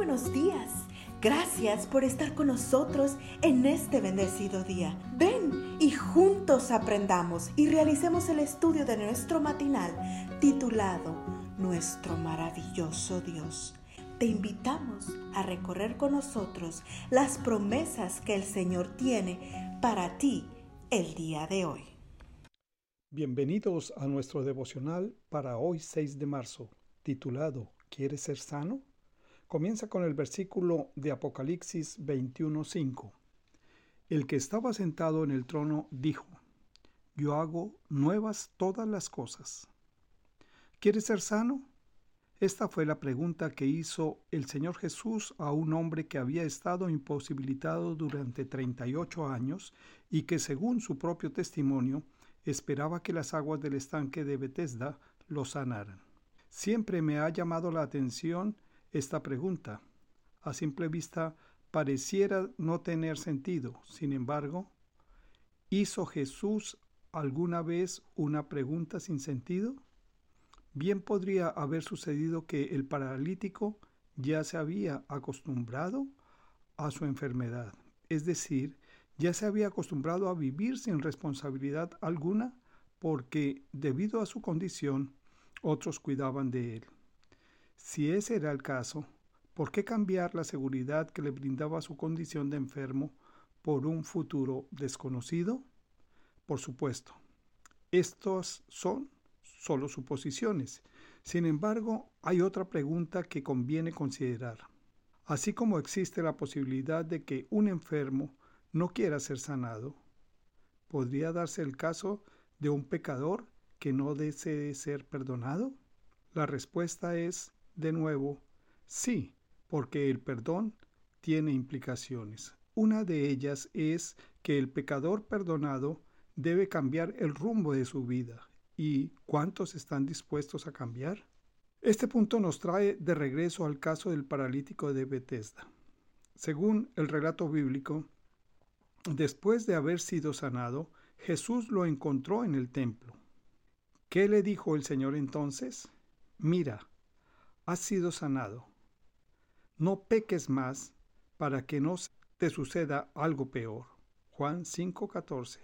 buenos días. Gracias por estar con nosotros en este bendecido día. Ven y juntos aprendamos y realicemos el estudio de nuestro matinal titulado Nuestro maravilloso Dios. Te invitamos a recorrer con nosotros las promesas que el Señor tiene para ti el día de hoy. Bienvenidos a nuestro devocional para hoy 6 de marzo, titulado ¿Quieres ser sano? Comienza con el versículo de Apocalipsis 21:5. El que estaba sentado en el trono dijo, Yo hago nuevas todas las cosas. ¿Quieres ser sano? Esta fue la pregunta que hizo el Señor Jesús a un hombre que había estado imposibilitado durante 38 años y que según su propio testimonio esperaba que las aguas del estanque de Bethesda lo sanaran. Siempre me ha llamado la atención esta pregunta. A simple vista pareciera no tener sentido. Sin embargo, ¿hizo Jesús alguna vez una pregunta sin sentido? Bien podría haber sucedido que el paralítico ya se había acostumbrado a su enfermedad, es decir, ya se había acostumbrado a vivir sin responsabilidad alguna porque, debido a su condición, otros cuidaban de él. Si ese era el caso, ¿por qué cambiar la seguridad que le brindaba su condición de enfermo por un futuro desconocido? Por supuesto, estos son solo suposiciones. Sin embargo, hay otra pregunta que conviene considerar. Así como existe la posibilidad de que un enfermo no quiera ser sanado, ¿podría darse el caso de un pecador que no desee ser perdonado? La respuesta es, de nuevo, sí, porque el perdón tiene implicaciones. Una de ellas es que el pecador perdonado debe cambiar el rumbo de su vida. ¿Y cuántos están dispuestos a cambiar? Este punto nos trae de regreso al caso del paralítico de Bethesda. Según el relato bíblico, Después de haber sido sanado, Jesús lo encontró en el templo. ¿Qué le dijo el Señor entonces? Mira, has sido sanado. No peques más para que no te suceda algo peor. Juan 5:14.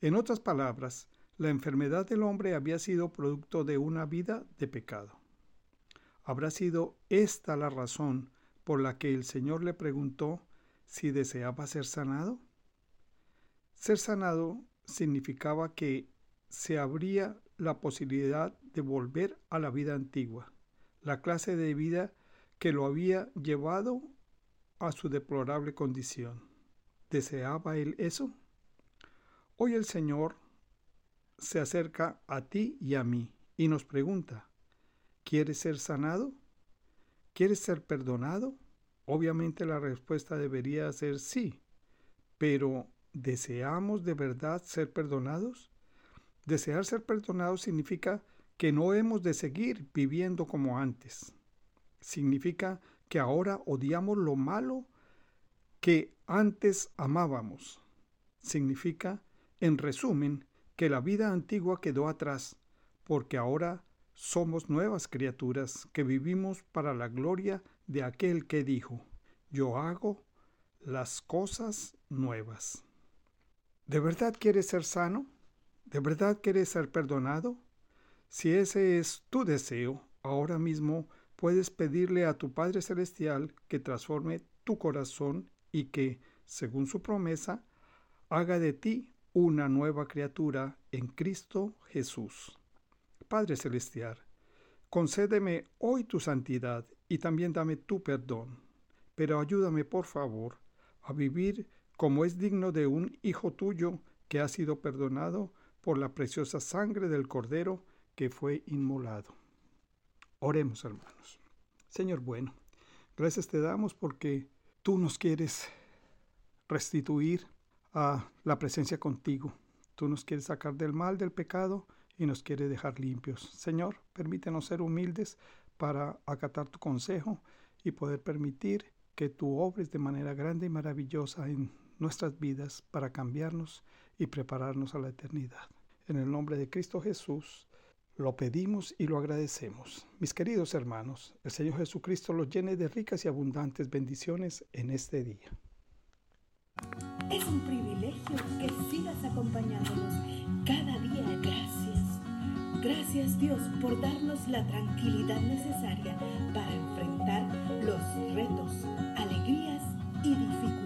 En otras palabras, la enfermedad del hombre había sido producto de una vida de pecado. ¿Habrá sido esta la razón por la que el Señor le preguntó si deseaba ser sanado? Ser sanado significaba que se abría la posibilidad de volver a la vida antigua, la clase de vida que lo había llevado a su deplorable condición. ¿Deseaba él eso? Hoy el Señor se acerca a ti y a mí y nos pregunta, ¿quieres ser sanado? ¿Quieres ser perdonado? Obviamente la respuesta debería ser sí, pero ¿deseamos de verdad ser perdonados? Desear ser perdonados significa que no hemos de seguir viviendo como antes. Significa que ahora odiamos lo malo que antes amábamos. Significa, en resumen, que la vida antigua quedó atrás, porque ahora somos nuevas criaturas que vivimos para la gloria de aquel que dijo, yo hago las cosas nuevas. ¿De verdad quieres ser sano? ¿De verdad quieres ser perdonado? Si ese es tu deseo, ahora mismo puedes pedirle a tu Padre Celestial que transforme tu corazón y que, según su promesa, haga de ti una nueva criatura en Cristo Jesús. Padre Celestial, concédeme hoy tu santidad y también dame tu perdón. Pero ayúdame, por favor, a vivir como es digno de un hijo tuyo que ha sido perdonado por la preciosa sangre del Cordero que fue inmolado. Oremos, hermanos. Señor bueno, gracias te damos porque tú nos quieres restituir a la presencia contigo. Tú nos quieres sacar del mal, del pecado y nos quieres dejar limpios. Señor, permítenos ser humildes para acatar tu consejo y poder permitir que tú obres de manera grande y maravillosa en nuestras vidas para cambiarnos y prepararnos a la eternidad. En el nombre de Cristo Jesús. Lo pedimos y lo agradecemos. Mis queridos hermanos, el Señor Jesucristo los llene de ricas y abundantes bendiciones en este día. Es un privilegio que sigas acompañándonos cada día. Gracias. Gracias Dios por darnos la tranquilidad necesaria para enfrentar los retos, alegrías y dificultades